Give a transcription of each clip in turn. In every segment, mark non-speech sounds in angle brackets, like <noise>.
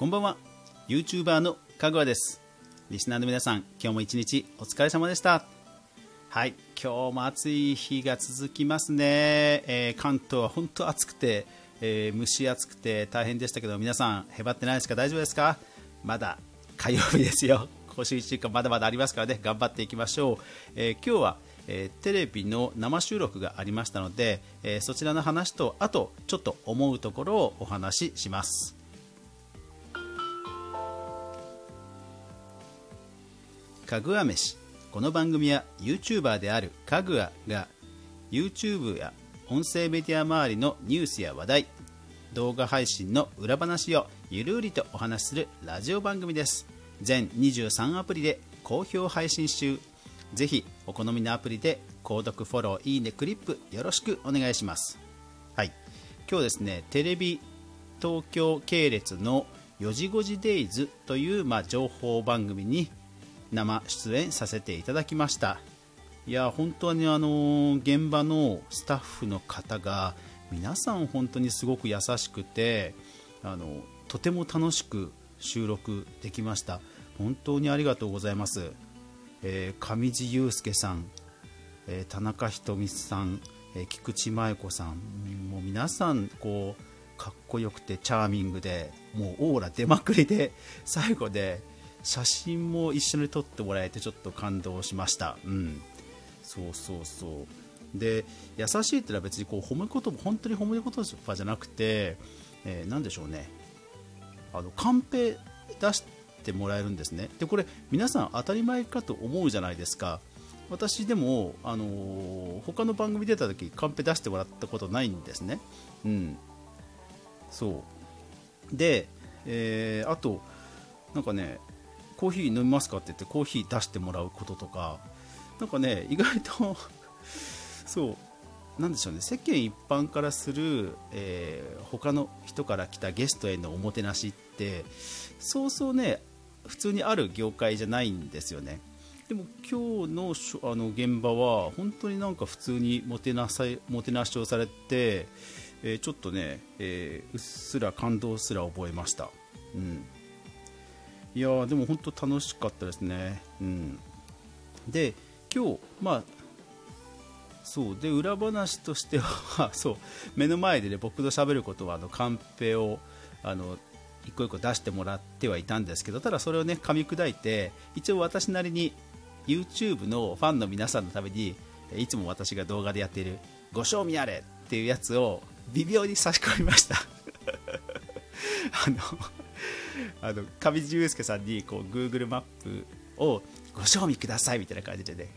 こんばんは。YouTuber のかぐわです。リスナーの皆さん今日も一日お疲れ様でした。はい今日も暑い日が続きますね、えー、関東は本当暑くて、えー、蒸し暑くて大変でしたけど皆さんへばってないですか？大丈夫ですか？まだ火曜日ですよ。<laughs> 今週1週間まだまだありますからね。頑張っていきましょう、えー、今日はえー、テレビの生収録がありましたので、えー、そちらの話とあとちょっと思うところをお話しします。かぐわ飯。この番組は YouTuber であるかぐわが YouTube や音声メディア周りのニュースや話題動画配信の裏話をゆるりとお話しするラジオ番組です。全23アプリで好評配信中。ぜひお好みのアプリで購読フォローいいねクリップよろしくお願いします。はい。今日ですねテレビ東京系列の4時5時デイズという、まあ、情報番組に生出演させていただきました。いや本当にあの現場のスタッフの方が皆さん本当にすごく優しくてあのとても楽しく収録できました。本当にありがとうございます、えー、上地雄介さん、えー、田中瞳さん、えー、菊池麻衣子さんもう皆さんこうかっこよくてチャーミングでもうオーラ出まくりで最後で写真も一緒に撮ってもらえてちょっと感動しました、うん、そうそうそう。で優しいってのは別にこう褒め言葉本当に褒め言葉じゃなくて、えー、でしょうね。あのカンペ出してもらえるんですね。でこれ皆さん当たり前かと思うじゃないですか。私でも、あのー、他の番組出た時カンペ出してもらったことないんですね。うん。そう。で、えー、あとなんかねコーヒー飲みますかって言ってコーヒー出してもらうこととかなんかね意外と <laughs> そうなんでしょうね世間一般からする、えー、他の人から来たゲストへのおもてなしってそうそうね普通にある業界じゃないんですよね。でも今日のあの現場は本当になんか普通にもてなさもてなしをされて、えー、ちょっとね、えー、うっすら感動すら覚えました、うん、いやでも本当楽しかったですね。うん、で今日、まあそうで裏話としては <laughs> そう目の前で、ね、僕と喋ることはあのカンペをあの一個一個出してもらってはいたんですけどただそれをね噛み砕いて一応私なりに YouTube のファンの皆さんのためにいつも私が動画でやっているご賞味あれっていうやつを微妙に差し込みました <laughs> あの <laughs> あの上地雄介さんにこう Google マップをご賞味くださいみたいな感じでね。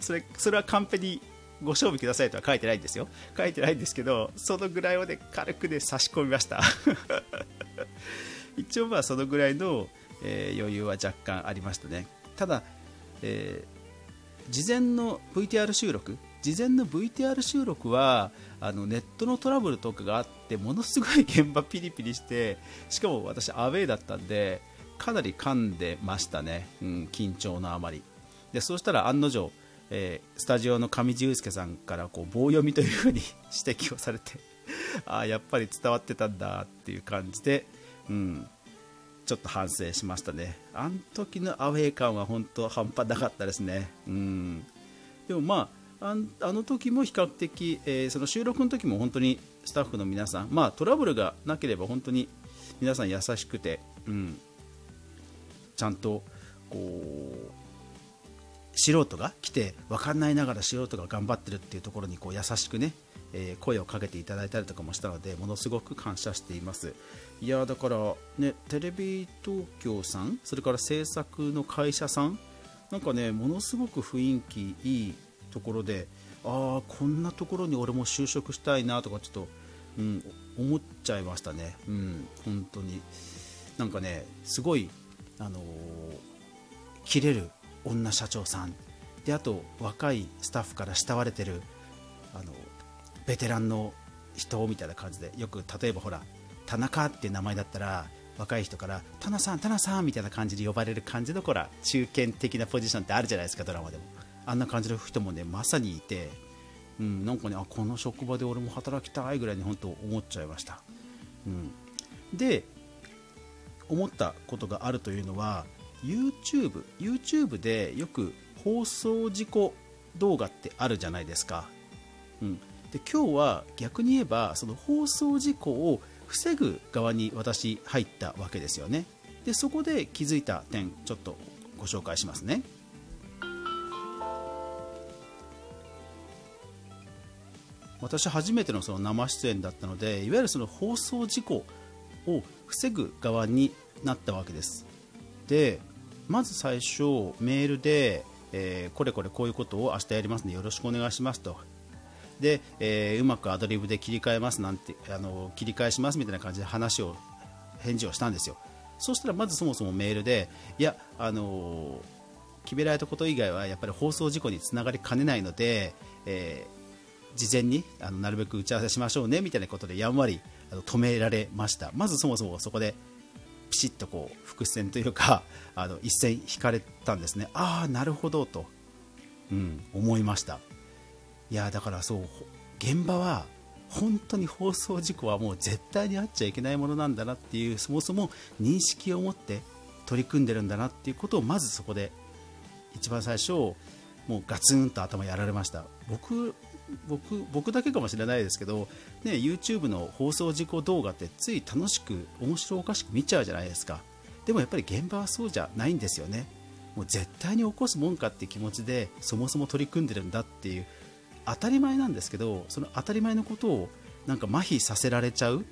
それそれはカンペにご賞味くださいとは書いてないんですよ。書いてないんですけどそのぐらいをね軽くね差し込みました。<laughs> 一応まあそのぐらいの、えー、余裕は若干ありましたね。ただ、えー、事前の VTR 収録事前の VTR 収録はあのネットのトラブルとかがあってものすごい現場ピリピリしてしかも私アウェーだったんでかなり噛んでましたね、うん、緊張のあまり。でそうしたら案の定、えー、スタジオの上地雄介さんからこう棒読みというふうに指摘をされて <laughs> ああやっぱり伝わってたんだっていう感じで、うん、ちょっと反省しましたね。あの時のアウェー感は本当半端なかったですね、うん、でもまああの時も比較的、えー、その収録の時も本当にスタッフの皆さん、まあ、トラブルがなければ本当に皆さん優しくて、うん、ちゃんとこう素人が来て分かんないながら素人が頑張ってるっていうところにこう優しくね、えー、声をかけていただいたりとかもしたのでものすごく感謝しています。いやだからねテレビ東京さんそれから制作の会社さんなんかねものすごく雰囲気いいところでああこんなところに俺も就職したいなとかちょっと、うん、思っちゃいましたね、うん、本当に。なんかねすごい、あのー、切れる女社長さん。であと若いスタッフから慕われてるあのベテランの人みたいな感じでよく例えばほら田中っていう名前だったら若い人から「タナさんタナさん」みたいな感じで呼ばれる感じのほら中堅的なポジションってあるじゃないですかドラマでも。あんな感じの人もねまさにいて、うん、なんかねあこの職場で俺も働きたいぐらいに本当思っちゃいました、うん、で思ったことがあるというのは YouTube, YouTube でよく放送事故動画ってあるじゃないですか、うん、で今日は逆に言えばその放送事故を防ぐ側に私入ったわけですよね。でそこで気づいた点ちょっとご紹介しますね。私初めてのその生出演だったのでいわゆるその放送事故を防ぐ側になったわけです。でまず最初メールで、えー、これこれこういうことを明日やりますのでよろしくお願いしますと。で、えー、うまくアドリブで切り替えますなんてあの切り返しますみたいな感じで話を返事をしたんですよ。そしたらまずそもそもメールでいやあの決められたこと以外はやっぱり放送事故につながりかねないので、えー事前にあのなるべく打ち合わせしましょうねみたいなことでやんわりあの止められました。まずそもそもそこでピシッとこう伏線というか <laughs> あの一線引かれたんですね。ああなるほどと、うん、思いました。いやだからそう現場は本当に放送事故はもう絶対にあっちゃいけないものなんだなっていうそもそも認識を持って取り組んでるんだなっていうことをまずそこで一番最初もうガツンと頭やられました。僕僕僕だけかもしれないですけど、ね、YouTube の放送事故動画ってつい楽しく面白おかしく見ちゃうじゃないですか。でもやっぱり現場はそうじゃないんですよね。もう絶対に起こすもんかっていう気持ちでそもそも取り組んでるんだっていう当たり前なんですけどその当たり前のことをなんか麻痺させられちゃう。っ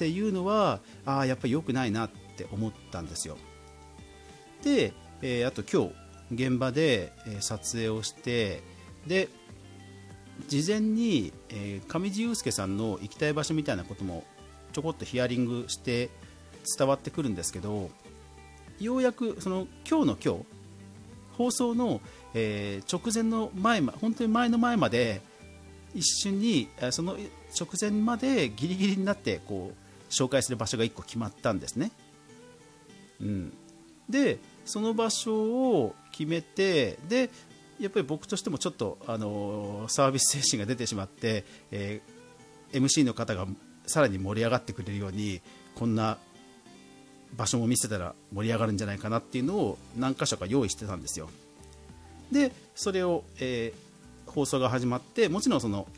ていうのはああやっぱり良くないなって思ったんですよ。で、えー、あと今日現場で、撮影をしてで事前に、えー、上地雄介さんの行きたい場所みたいなこともちょこっとヒアリングして伝わってくるんですけどようやくその今日の今日放送の、えー、直前の前本当に前の前まで一瞬にその直前までギリギリになってこう紹介する場所が1個決まったんですね、うん、でその場所を決めてでやっぱり僕としてもちょっとあのサービス精神が出てしまって、えー、MC の方がさらに盛り上がってくれるようにこんな場所も見せたら盛り上がるんじゃないかなっていうのを何箇所か用意してたんですよ。でそれを、えー、放送が始まってもちろんその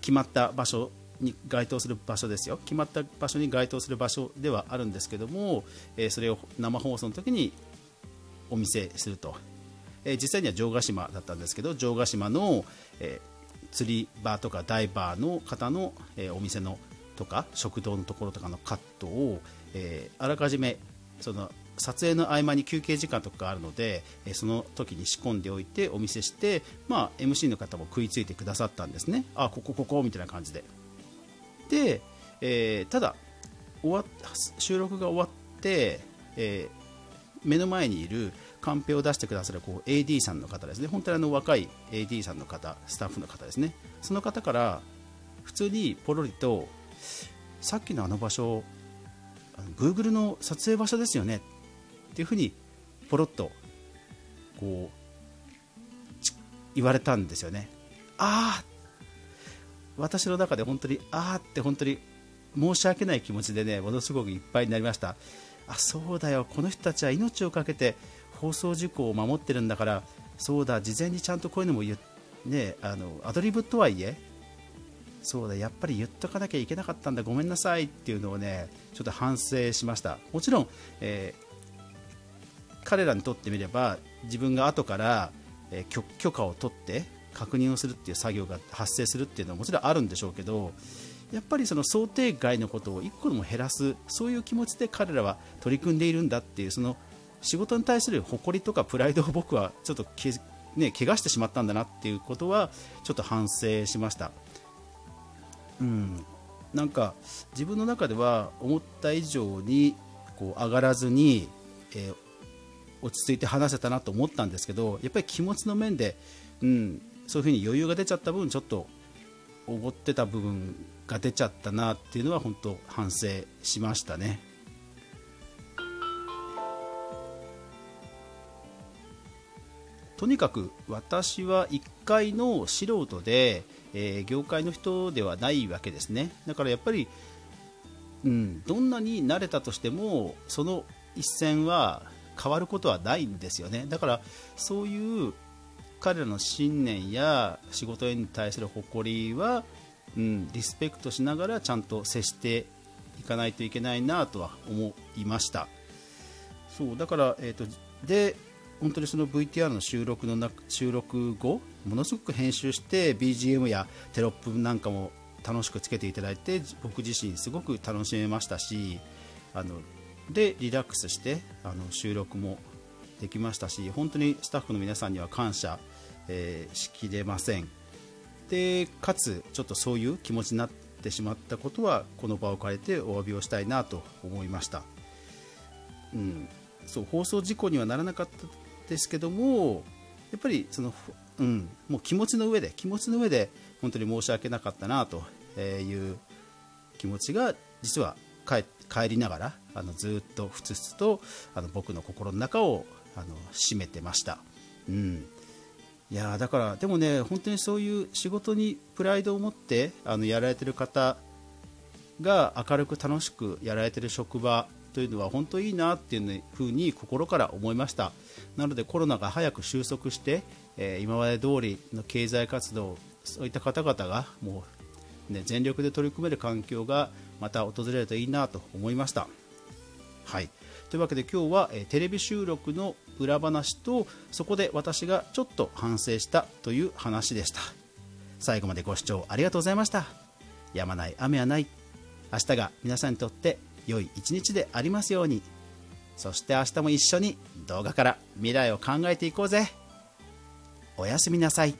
決まった場所に該当する場所ですよ。決まった場所に該当する場所ではあるんですけども、えー、それを生放送の時にお見せすると。え実際には城ヶ島だったんですけど城ヶ島の、え釣り場とかダイバーの方の、えお店のとか食堂のところとかのカットを、えあらかじめその撮影の合間に休憩時間とかがあるので、えその時に仕込んでおいてお見せして、まあ、MC の方も食いついてくださったんですね。あここここみたいな感じで。で、え、ただ終わ収録が終わって、え、目の前にいるカンペを出してくださるこう AD さんの方ですね、本当にあの若い AD さんの方、スタッフの方ですね、その方から普通にポロリと、さっきのあの場所、Google の撮影場所ですよね。っていうふうにポロッとこう言われたんですよね。ああ私の中で本当にああって本当に申し訳ない気持ちでねものすごくいっぱいになりました。あそうだよ。この人たちは命を懸けて放送事項を守ってるんだからそうだ事前にちゃんとこういうのも言ねあのアドリブとはいえそうだやっぱり言っとかなきゃいけなかったんだごめんなさいっていうのをねちょっと反省しました。もちろん、えー、彼らにとってみれば自分が後から、えー、許可を取って確認をするっていう作業が発生するっていうのはもちろんあるんでしょうけどやっぱりその想定外のことを1個でも減らすそういう気持ちで彼らは取り組んでいるんだっていうその仕事に対する誇りとかプライドを僕はちょっとけ、<laughs> ね、怪我してしまったんだなっていうことはちょっと反省しました。うんなんか自分の中では思った以上にこう上がらずに、えー、落ち着いて話せたなと思ったんですけどやっぱり気持ちの面で、うん、そういうふうに余裕が出ちゃった分ちょっとおごってた部分が出ちゃったなっていうのは本当反省しましたね。とにかく私は1階の素人で、えー、業界の人ではないわけですね。だからやっぱりうん、どんなに慣れたとしてもその一線は変わることはないんですよね。だからそういう彼らの信念や仕事に対する誇りは、うん、リスペクトしながらちゃんと接していかないといけないなとは思いました。そうだから、えーと、で本当にその VTR の収録の中収録後ものすごく編集して BGM やテロップなんかも楽しくつけていただいて僕自身すごく楽しめましたしあのでリラックスしてあの収録もできましたし本当にスタッフの皆さんには感謝、えー、しきれません。でかつちょっとそういう気持ちになってしまったことはこの場を借りてお詫びをしたいなと思いました、うん、そう放送事故にはならなかったですけどもやっぱりその、うん、もう気持ちの上で気持ちの上で本当に申し訳なかったなという気持ちが実は帰りながらあのずっとふつふつとあの僕の心の中をあの占めてました。うんいやだからでもね本当にそういう仕事にプライドを持ってあのやられてる方が明るく楽しくやられてる職場というのは本当いいなっていうふうに心から思いました。なのでコロナが早く収束して、えー、今まで通りの経済活動そういった方々がもう、ね、全力で取り組める環境がまた訪れるといいなと思いました。はい。というわけで今日は、えテレビ収録の裏話とそこで私がちょっと反省したという話でした。最後までご視聴ありがとうございました。やまない雨はない。明日が皆さんにとって良い一日でありますように。そして明日も一緒に動画から未来を考えていこうぜ。おやすみなさい。